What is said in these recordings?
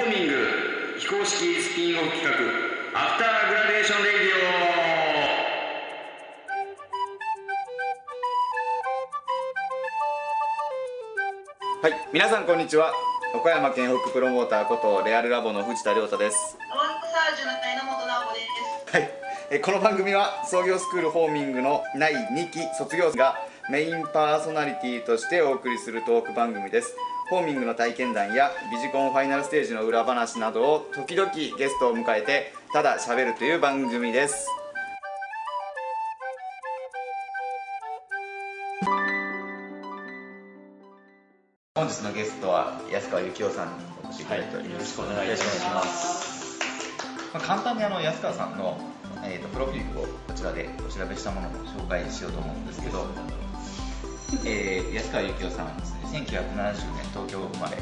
ーミング非公式スピンオフ企画 After Graduation Radio。はい皆さんこんにちは。岡山県北プロモーターことレアルラボの藤田亮太です。ロングサージュの榎本直子です。はい。えこの番組は創業スクールホーミングの第2期卒業生がメインパーソナリティとしてお送りするトーク番組ですホーミングの体験談やビジコンファイナルステージの裏話などを時々ゲストを迎えてただ喋るという番組です。本日のゲストは安川幸雄さんにお越しいただいております、はい、よろしくお願いします。まあ、簡単にあの安川さんの、えーと、プロフィールをこちらでお調べしたものを紹介しようと思うんですけど、えー、安川幸雄さんはですね1970年東京生まれ。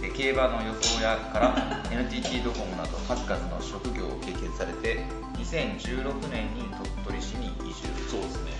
で競馬の予想屋から NTT ドコモなど数々の職業を経験されて2016年に鳥取市に移住。そうですね。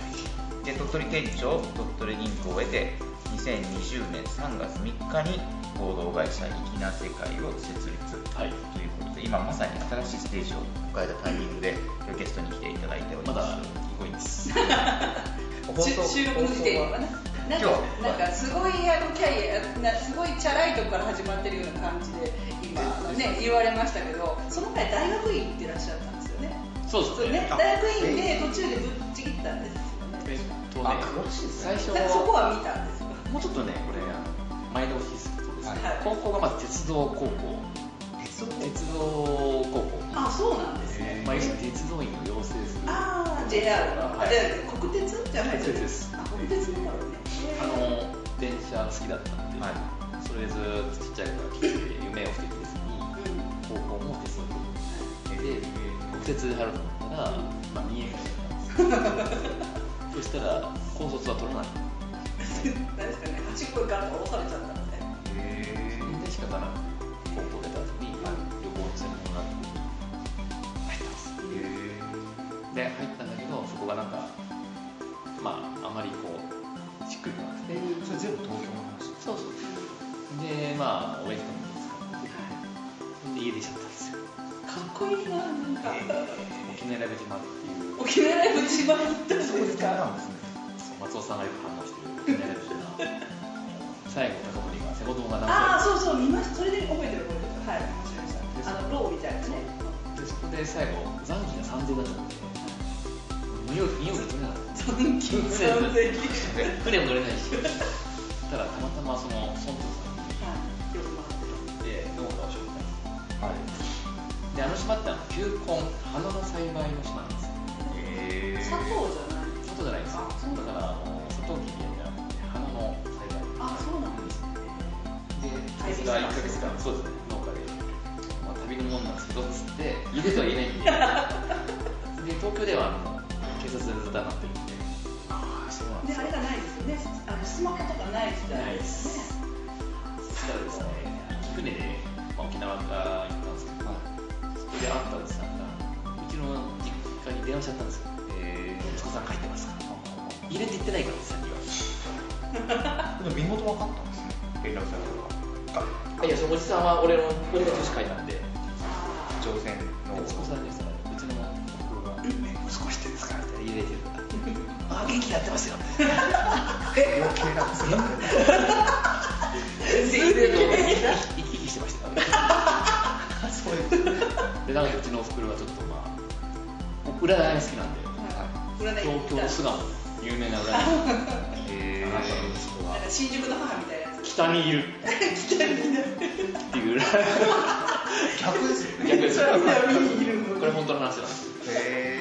で鳥取店長鳥取銀行を得て2020年3月3日に合同会社粋な世界を設立、はい、ということで今まさに新しいステージを迎えたタイミングでゲストに来ていただいております。まだすごいです。収録の時点はねなんかなんかすごいあのキャリアなすごいチャラいとこから始まってるような感じで今ね言われましたけどその前大学院行ってらっしゃったんですよね。そうですね。大学院で途中でぶっちぎったんですよね。えっとね最初そこは見たんですよもうちょっとねこれ前倒しするとです。ね、はい、高校がまず鉄道高校。鉄道鉄道高校。あそうなんですね、まあ、鉄道員を養成する。ああ JR の、はい、国鉄じゃないですです。国鉄の頃ねあの電車好きだったんで、はい、それでずっとちっちゃい頃から来て夢を捨ててですね、高校も鉄道で国鉄で入ろうと思ったら、まあ、見えがった そしたら高卒は取らない。何ですかね端っこガッと押されちゃったのでへえで仕方なく高校出た後に、はい、旅行の専門学校に入ったんですへで入ったんだけどそこがなんかまああまりこうしっくりこなくてそれ全部東京の話そうそうでまあ親父とも見つかってで家出ちゃったんですよかっこいいな。なんか沖永良部島っていう沖永良部島に行ったんですか？松尾さんがよく反応してる最後高森が瀬古堂がああそうそう見ましたそれで覚えてる覚えてるはい面白いしたあのローみたいなね。でそこで最後残機が3000だったんで匂い匂いが取れなかった残機3000船も乗れないしたらたまたまその村長さんに、はい、よく回ってで農家を紹介はいであの島ってあの球根花の栽培の島なんですへえ砂糖じゃない砂糖じゃないですだからあのサトウキビやの栽培あそうなんですねでそれが1か月間そうですね農家で、まあ、旅のもんなんですけどつって家でとは言えないんでで東京ではあの警察でずっとなってるんねあれがないですよね。あのスマホとかない時代ですね。そしたらですね。船で、まあ、沖縄から行ったんですけど、はい、そこで会ったおじさんがうちの実家に電話しちゃったんですよ。えー、息子さん帰ってますか入れて行ってないから。おじさんにはでも身元分かったんですね連絡されたのがいやそのおじさんは俺の俺が女子会なんで。朝鮮の。息子さん元気やってますよ。え余計なこと全然生き生きしてましたそうですでなんかうちのおふくろはちょっとまあ占いが好きなんで、はい、東京の巣鴨有名な占い。なんか新宿の母みたいなやつ。北にいる。北にいる。っていう。逆ですよね。逆ですよにいるこれ本当の話なんです。へえ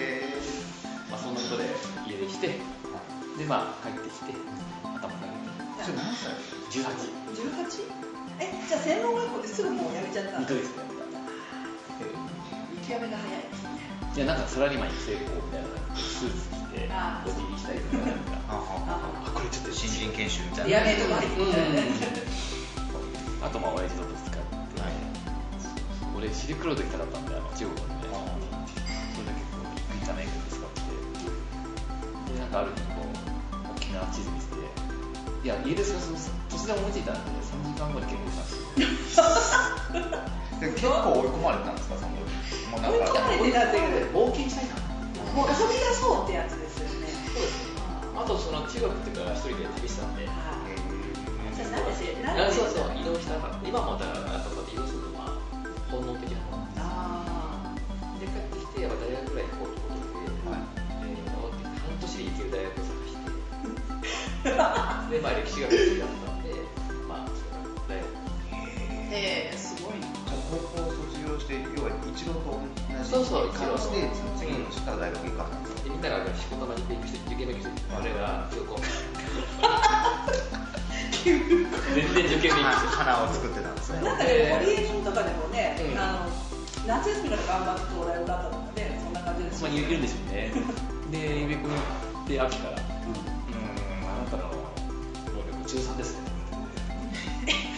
まあ帰ってきて頭下げて何歳 18?18? えじゃあ専門学校ですぐもう辞めちゃった2ヶ月で辞めた見極めが早い。ですねいやなんかサラリーマン育成校みたいなスーツ着てボディしたりとかなんか。あこれちょっと新人研修みたいな。やめとか。入ってきたねあとまあ親父のぶつかって、はい、俺シルクロード行きたかったんであの中国にね。それで結構びっくりじゃないけどぶつかって。でなんかある日いや家出すが突然思いついたんで3時間後に結婚したんですよ結構追い込まれたんですかそのもうなん追い込まれてたっていう冒険したいなもう遊び出そうってやつですよねそうですあとその中学っていうか一人で旅してたんではいそうそう移動したかった。今もだからでまあ歴史学が好きだったんでまあそれから大学ーへえすごいなじゃあ高校卒業して要は一浪と同じそうそう一浪してその次の年から大学行かなかったでみんなが仕事場に勉強して受験勉強して俺ら今日こう全然受験勉強して花を作ってたんですねなんかね、堀江君とかでもね、うん。あの夏休みから頑張って東大受かったとかね、そんな感じですまあ、いるんでしょうね。で、ゆべくんで秋から、うん、中3ですね。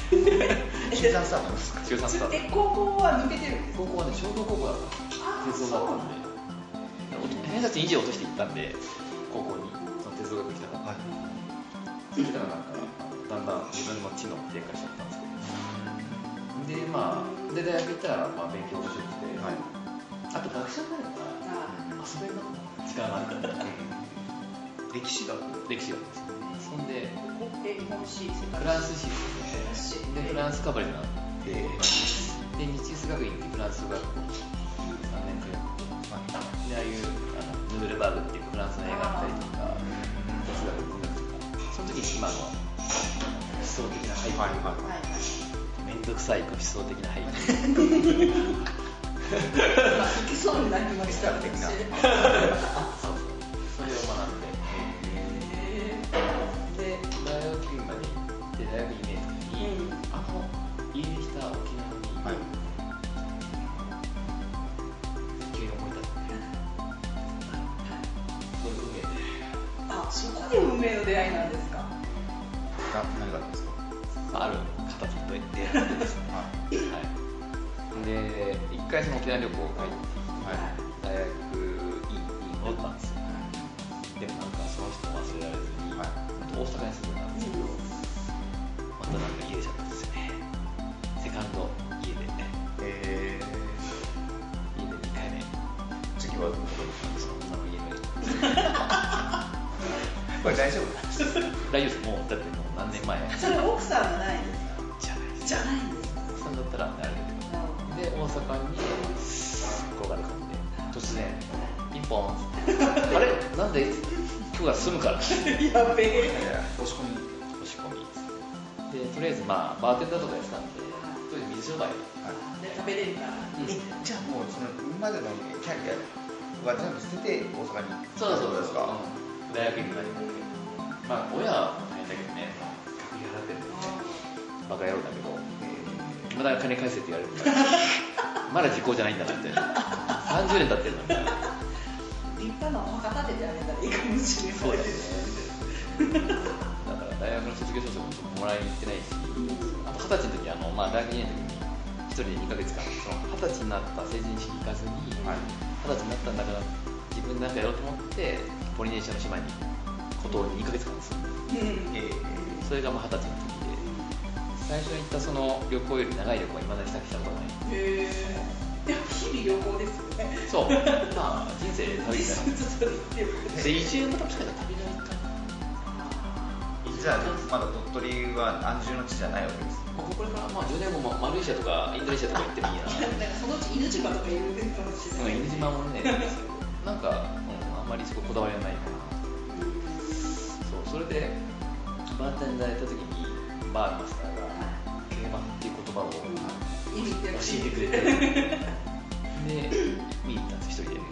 中3スタートですか？中3スタート。え、高校は抜けてる高校はね、商業高校だったあ鉄道だ。ったんで、偏差値2以上落としていったんで、高校に、その鉄道学来たから、はい。そしたらなんか、だんだん自分の知能低下しちゃったんですけど、で、まあ、で、大学行ったら、まあ、勉強面白くて、はい。あと学者になるから、あ遊べるな。時間があるから、歴史学歴史学です。そんで、フランス史でフランスかぶれになって、で、日哲学院ってフランス語学校3年くらい。で、ああいうあのヌールバーグっていうフランスの映画だったりとか、哲学文学とか、その時に今の思想的な背景、はいはいはいはい。めんどくさい思想的な背景。まあ、好きそうになりました、的な私あ、そこで運命の出会いなんですか？が何があったんですかある方と出会ってですね。ははい。で、一回その沖縄旅行が入って、いはい大学院に戻ったんですよ。でもなんかその人忘れられずに、はい大阪に住んでたんですけど、またなんか家出ちゃったんですよね。セカンド家で、え家で2回目。ー、次はどこそんなの家で。これ大丈夫？大丈夫です。もう、だってもう何年前？それ奥さんがないんですか。じゃないです。じゃないんですか。奥さんだったらあれだけど。で、大阪に転がり込んで、突然、ピンポンあれ？なんで今日は住むから？やべえ。押し込み。押し込み。でとりあえずまあバーテンダーとかやってたんでとりあえず水商売。で、食べれるから。えじゃあもうその今までのキャリアは全部捨てて大阪にそうそうですか、うん大学院になりまあ親は大変だけどね学費払ってるんでバカ野郎だけどえまだ金返せって言われるから まだ時効じゃないんだなって。30年経ってるのみたいな立派なお墓建ててあげたらいいかもしれない。そうだよです。ね。だから大学の卒業証書ももらいに行ってないし。あと二十歳の時あの、まあ、大学2年の時に一人で2ヶ月間その二十歳になった成人式行かずに二十、はい歳になったんだから自分でなんかやろうと思ってポリネシアの島に孤島に2ヶ月間ですうん。えそれがまあ二十歳の時で。最初に行ったその旅行より長い旅行はいまだにしたことがない。へえ。でも日々旅行ですよね。そう。まあ人生旅じゃないずっと言ってる。で移住も確かに旅じゃない。かーじゃあまだ鳥取は安住の地じゃないわけですもうこれからまあ10年後もマレーシアとかインドネシアとか行ってもいいやな。なんかそのうち犬島とか言うかもしれない。うん、犬島もね、なんか、うん、あんまりそここだわりはないかな。そう、それで、バーテンダーやった時に、バーのマスターが、競馬っていう言葉を教えてくれて、で、見に行ったんです、一人で。もう、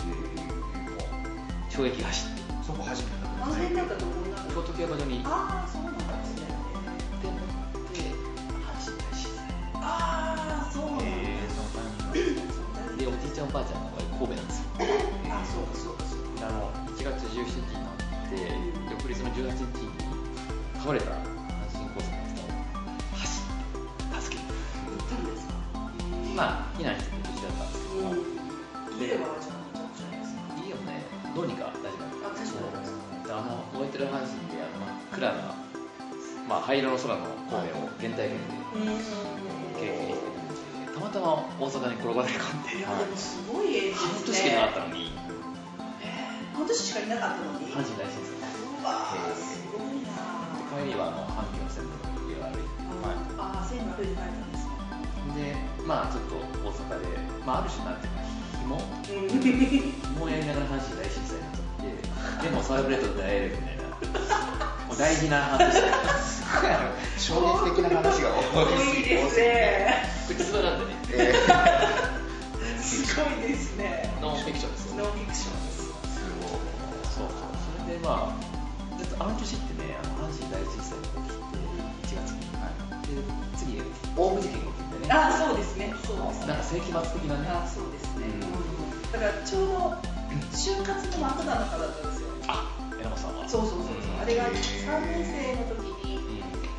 衝撃が走って、そこ初めてあの辺なんかどこになる京都競馬場に、で、ああ、そうなんですね。乗って、走ったりして、ああ、そうなんだ。えー、そのタイミングで、おじいちゃんおばあちゃんが神戸なんですよ。あ、そうかそうかそうか。あの1月17日になって、翌日の18日に倒れた阪神高速の人を走って助けに行ったんですか？まあ避難してくれて無事だったんですけども、家はじゃあじゃないですか。家をねどうにか大丈夫あ大丈夫ですであの燃えてる阪神であの真っ暗な、まあ、灰色の空の神戸を原体験でうん。経験してたま大阪に転がり込んでいやでもすごい絵半年しかいなかったのに。半年しかいなかったのに？阪神大震災うわーすごいな帰りはあの阪急の線路の家を歩いてああ線路歩いて帰ったんですねでまあちょっと大阪で、まあ、ある種なんていうか紐？う ん紐をやりながら阪神大震災になっちゃってでもサーブレットで会えるみたいな。もう大事な話で衝撃的な話がす。多ごいですね。ねえーすごいですね。ノンフィクションです。よノンフィクションです。そうそうそれでまああの年ってねあの阪神大震災が起きて1月にで次オウム事件が起きてね。ああそうですね。そうですね。なんか世紀末的なね。ああそうですね、うん。だからちょうど就活の真っ只中だったんですよ。あ榎本さんは？そうそうそうそう。あれが3年生の時に、う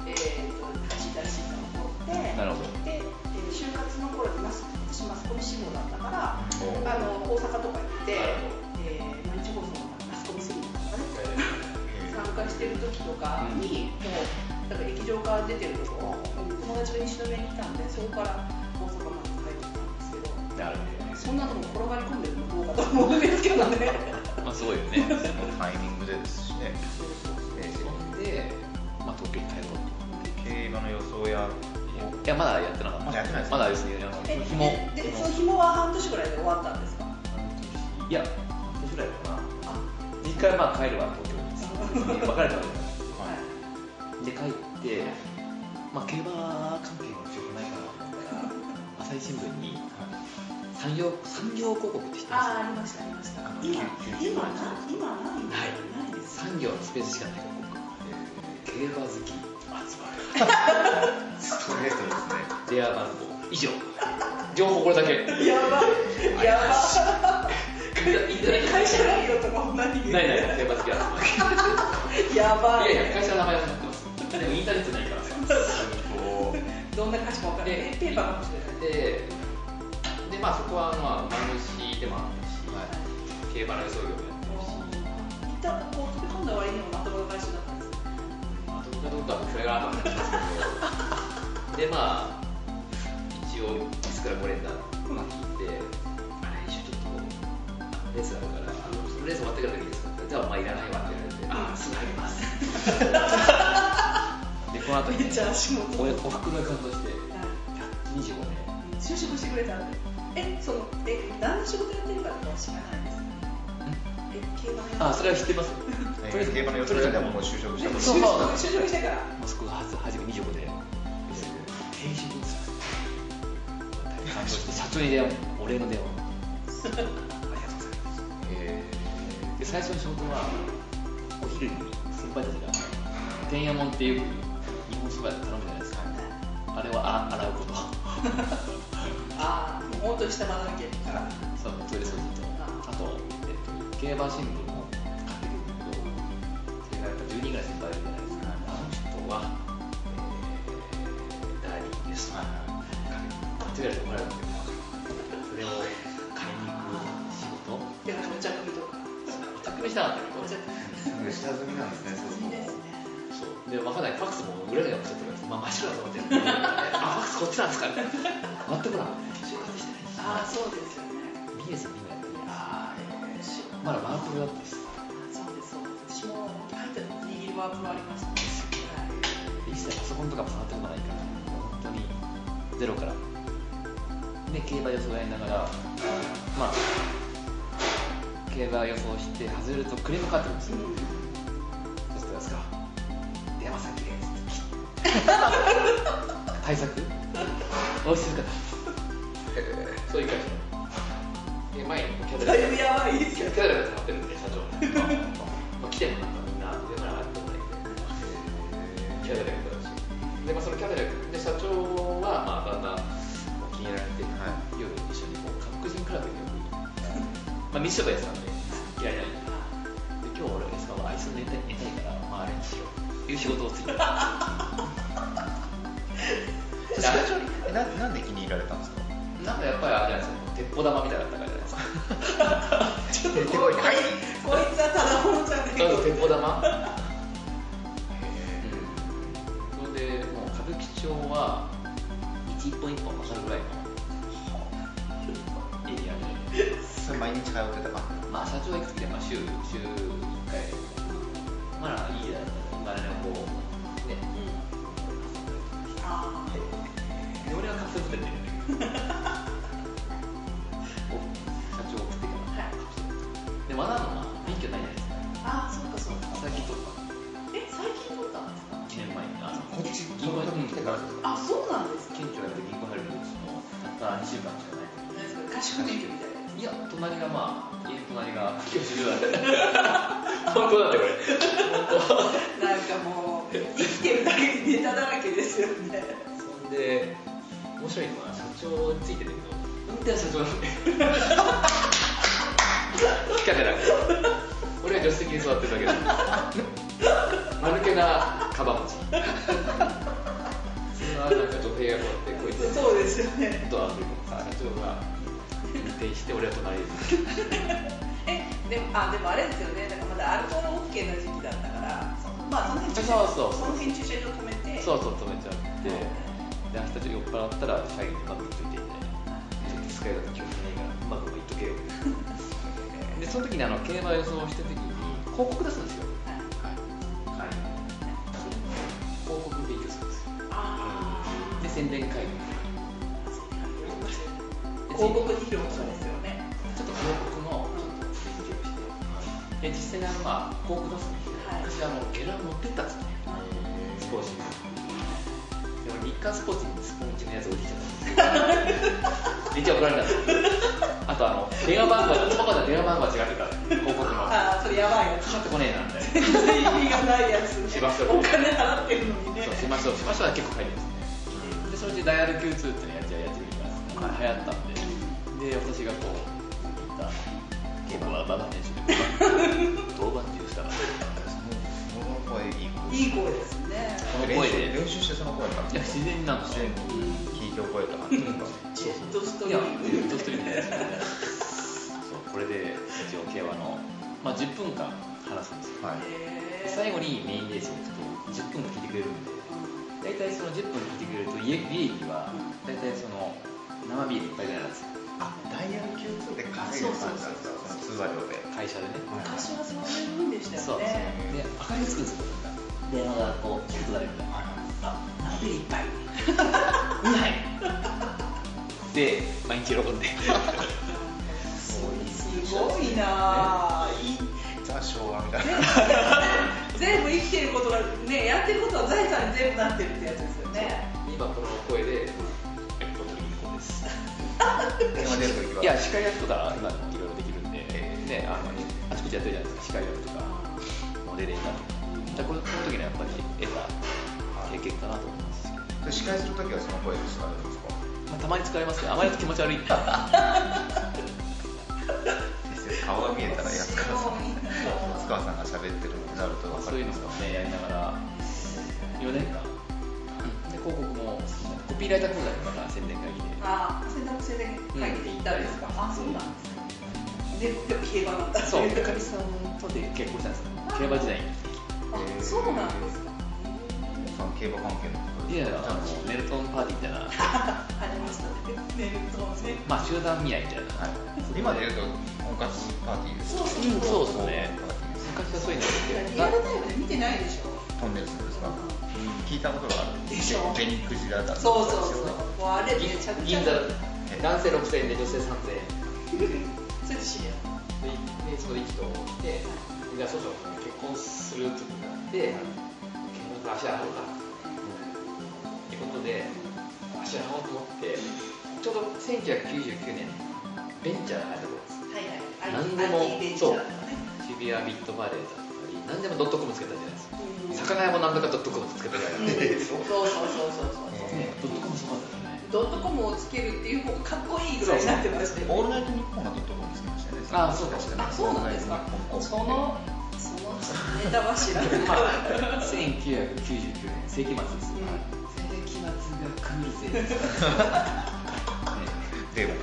えー、と阪神大震災が起こってんなるほど就活の頃にマス私マスコミ志望だったから、あの大阪とか行って、えー毎日放送のマスコミセミナーとかね 参加してる時とかに、もうだから劇場から出てるとこ友達が西宮に来たんでそこから大阪まで帰ってきたんですけどなるほそんなのも転がり込んでるのどうかと思うんですけどね。ど まあすごいよね。そのタイミングでですしね。えそんで、まあ、東京に帰ろうとー競馬の予想やいやまだやってなかった。まだやってないですまだですねあのえ紐。ででその紐は半年ぐらいで終わったんですか？いや半年ぐらいかな一回まあ帰るわ東京に。別れたわけだはい。で帰って、まあ、競馬関係の仕事ないかなと思ったら 朝日新聞に産業産業広告って知ってます？ああありましたありました。今今な今ないないない。です産業のスペースしかない広告競馬好き集まストレートですねる電話番号。以上。情報これだけ。やばい。やばインターネット会社内容とかも何ないない。競馬好きやばい。るい。やいや会社の名前は載ってます。でもインターネットないから。さこどんな歌詞か分かペーパーかもしれない。ででまあそこはまあ馬主でもあったし、競馬の予想業もやってるし一旦こう飛び込んだ割にもまともな会社だったんでまあどうかどうかそれが後になっちゃうんですけどでまあ一応いつからこれだまあ聞いてあ来週ちょっとレースあるからあのそのレース終わってからでいいですかってじゃあお前いらないわって言われてああすぐ入りますでこの後にめっちゃ足元おふくろが感動してはい25年就職してくれたんでえそのえ何の仕事やってるかとかは知らないですあそれは知ってます。うえー競馬の予想やでももう就職したこと。そう。就職してから。息子が初初め25で転職で。す感動して社長に電話お礼の電話ありがとうございます。えで最初の仕事はお昼に先輩たちが天安門っていう日本そばで頼むじゃないですか。あれをあ洗うこと。ああもう本当に下学ばなきゃいけないそうトイレ掃除競馬新聞も買ってくるんだけどそれがやっぱ10人ぐらい先輩いるじゃないですかあの人は、えー、ダーリンです買ってくれてもらうんだけどそれを買いに行く仕事でもお茶組とかお茶組したかったけどお茶組ー、すぐ下積みなんですねそうですねそうで分かんないファックスも裏で送っちゃってるから、まあ、真っ白だと思ってるあファックスこっちなんですか待ってこら就活してないああそうですよね。ビジネスも今やってるああえーしまだワープロだったですそうです。私も握りワープロありましたねはい一切パソコンとかも触ったことないから。本当にゼロから。で競馬予想やりながらまあ競馬予想して外れるとクレームかかってくるんですよ。そうするとですか？電話先で。す 対策？おいしいか そういう会社で前にキャだいぶやばいですよキャラが使ってるんで、社長。まあ、来てもなんかみんな上から上がってもらえて、キャデラックだし。で、まあ、そのキャデラックで、社長は、まあ、だんだん気になって、夜一緒にこう、韓国人クラブにまあ、ミッションがやってたんで、嫌いない。で、今日俺はエスパはあいつ寝たい寝たいから、まあ、あれにしよう。いう仕事をついて。えななんで気に入られたんですかなんかやっぱりあれじゃないですか、鉄砲玉みたいな。ちょっとこい。こい。つはただもんじゃない。ただの鉄砲玉うんそれでもう歌舞伎町は一本一本分かるぐらい。のエリアにそれ毎日通ってたかまあ社長が行く時はまあ週週一回まあい。い。やまあねこうね、うん、俺はカプセルホねこっち銀行に来てからですかあそうなんですか。県庁やって銀行入るうちのたった2週間しかない。合宿免許みたいないや隣がまあ家の隣が教習所だった本当だってこれ。なんかもう生きてるだけでネタだらけですよね。そんで面白いのは社長についてるけど。運転は社長。なんで聞かてなくて俺は助手席に座ってるだけだ。間抜けなはなんか女性がこうやってこいつそうですよね。ドア開けて社長が運転して俺は隣で えでもあでもあれですよね。だからまだアルコール OK な時期だったからそまあその辺駐車そうそうその辺駐車場止めて。そうそう止めちゃって。で明日ちょっと酔っ払ったら社員にうまくいっといてねちょっと使い方気をつけないからうまくいっとけよ でその時にあの競馬予想してる時に広告出すんですよ宣伝会。広告費用とかですよね。ちょっと広告の勉強してで実際にあのまあ広告出すんですよ、はい。私あのゲラ持ってったんですよねスポーツにでも日刊スポーツにスポンジのやつ置いてきちゃっためっちゃ怒られたんですよ。あとあの電話番号パパと電話番号が違ってた広告のかああそれやばいやつ。かってこねえなみたいな。全 然意味がないやつ。ねしましょう。お金払ってるのにね。そうしましょう。しましょうは結構書いてますねでそのうちダイヤル Q2 っていうのやっちゃうやつが流行った。んでで私がこう言った。結構はババネシで当番中したらその声いいいい声ですねその声で練習してその声かいや自然なんですよ聞いて覚えた感じですかジェットストいやリームずっそうこれで一応競馬の、まあ、10分間話すんですよ。最後にメインレースに行くと10分聞いてくれるんで大体その10分聞いてくれると利益は大体その生ビール1杯ぐらいなんです。よあダイヤル Q2 で稼いでたんですよその通話料で。会社でね。昔はそういうもんでしたそう。よねで明かりがつくんですよ。電話がこうキュッとなるみたいなあ生ビール1杯2杯で毎日喜んですごいなぁいいザ昭和みたいな全部生きてることがねやってることは財産に全部なってるってやつですよね。今この声で「えっといい子です」電話出るときはいや司会役とか今いろいろできるんで、ね、あのあちこちやってるじゃないですか。司会役とかモデレーターとか。じゃあこれこの時にはやっぱり得た経験かなと思いますし、司会するときはその声で使われるんですか？まあ、たまに使いますけどあまり気持ち悪い 顔が見えたら安川さん安川さんが喋ってるなるとそういうのをねやりながら4年間で広告もコピーライター講座とかが宣伝会議でああ選択制で会議で行ったんですか、あそうなんですねで競馬なんだそうっていかみさんとで結婚したんです競馬時代にあそうなんですか競馬関係のこといやですかあのメルトンパーティーみたいなありましたねメルトンねまあ集団見合いみたいなはい、今で言うと婚活パーティーですそううんそうですね。パーティーです昔はそういうのリアルタイムで見てないでしょ。トンネルズですか、聞いたことがある。でしょベニクジラだそうそうそう。もうあれめちゃくちゃ。銀座男性6000円で女性3000円。それで知り合ででそこで意気投合してじゃあそろそろ結婚するってことになって結婚足洗おうか。ってことで足洗おうと思ってちょうど1999年ベンチャーが入った頃ですはいはい。何でも IT ベンチャーだね渋谷ビットバレーだったり何でもドットコムつけたじゃないですか。うん。魚屋も何とかドットコムつけたじゃないですか。そうそうそうそうそう。ね。ドットコムすごかったですね。ドットコムをつけるっていう方がかっこいいぐらいになってましたよオールナイトニッポンがドットコムつけましたよね。あそうかあそうなんですか。そのそのネタは知らない。まあ、1999年世紀末です、うん。世紀末が来るぜですデーモン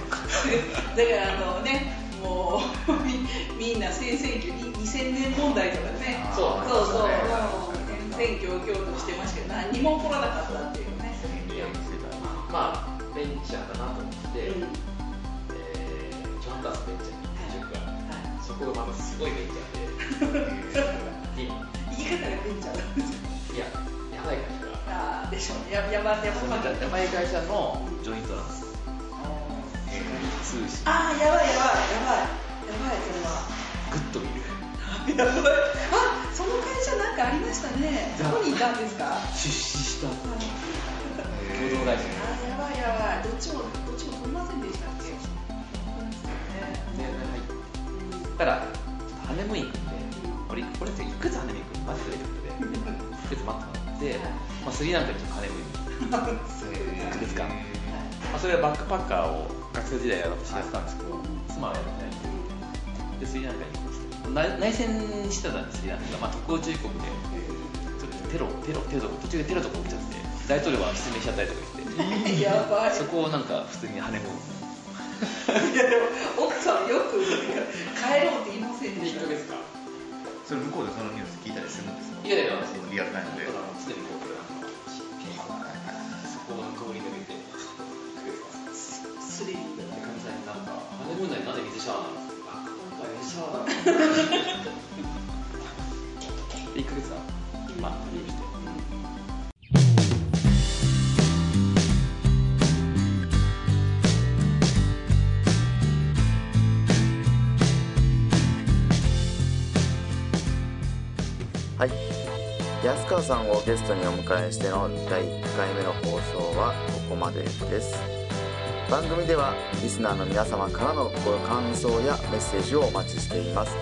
だからあのねもうみみんな先々挙2000年問題とかね。そうそうそうあもう選挙を京都してましたけど何にも起こらなかったっていうね。まあベンチャーだなと思って、うんえージョン・ダースベンチャーに就ごいベンチャーで。言い方がベンチャーいややばい会社がああでしょうややばやばやばい会社のジョイントなんですああやばいやばいやばいやばいそれはグッと見る。やばい。あその会社なんかありましたね。どこにいたんですか？出資した。あ共同会社。あやばいやばい。どっちもどっちも取りませんでしたっけ？で入ったらハネムーン行くんで俺俺っていくつハネムーン行くの待ってくれってことで。いくつ待ってもらって、まあ、スリランカにちょっとハネムーンに1ヶ月間、まあ、それはバックパッカーを学生時代やろうとしてやってたんですけど、妻はやってないんででスリランカに行こうして。内内戦してたんですスリランカが、まあ、特攻中国でちょっとテロテロテロとか途中でテロとか起きちゃって大統領が失明しちゃったりとか言って。やばい。そこをなんか普通にハネムーンいやでも奥さんよく帰ろうって言いませんでした？月かそれ向こうでそのニュース聞いたりするんですか？いやいやリアルタイムで。だから常にこうそこの通り抜けてスリリングでかみさんになんかハネムーン内なんで水シャワーなのあ今回水シャワーだで1ヶ月はまあ入院してはい。安川さんをゲストにお迎えしての第1回目の放送はここまでです。番組ではリスナーの皆様からのご感想やメッセージをお待ちしています。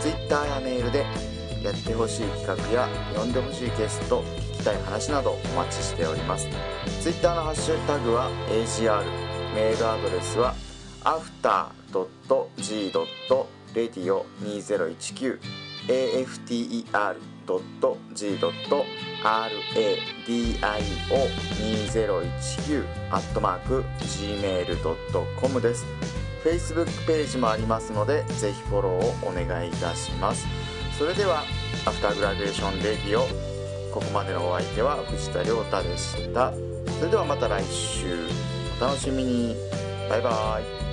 Twitter やメールでやってほしい企画や呼んでほしいゲスト聞きたい話などお待ちしております。Twitter のハッシュタグは AGR メールアドレスは after.g.radio2019 after.g.radio2019 アットマーク gmail.com です。Facebook ページもありますのでぜひフォローをお願いいたします。それでは After Graduation Radio ここまでのお相手は藤田亮太でした。それではまた来週。お楽しみに。バイバイ。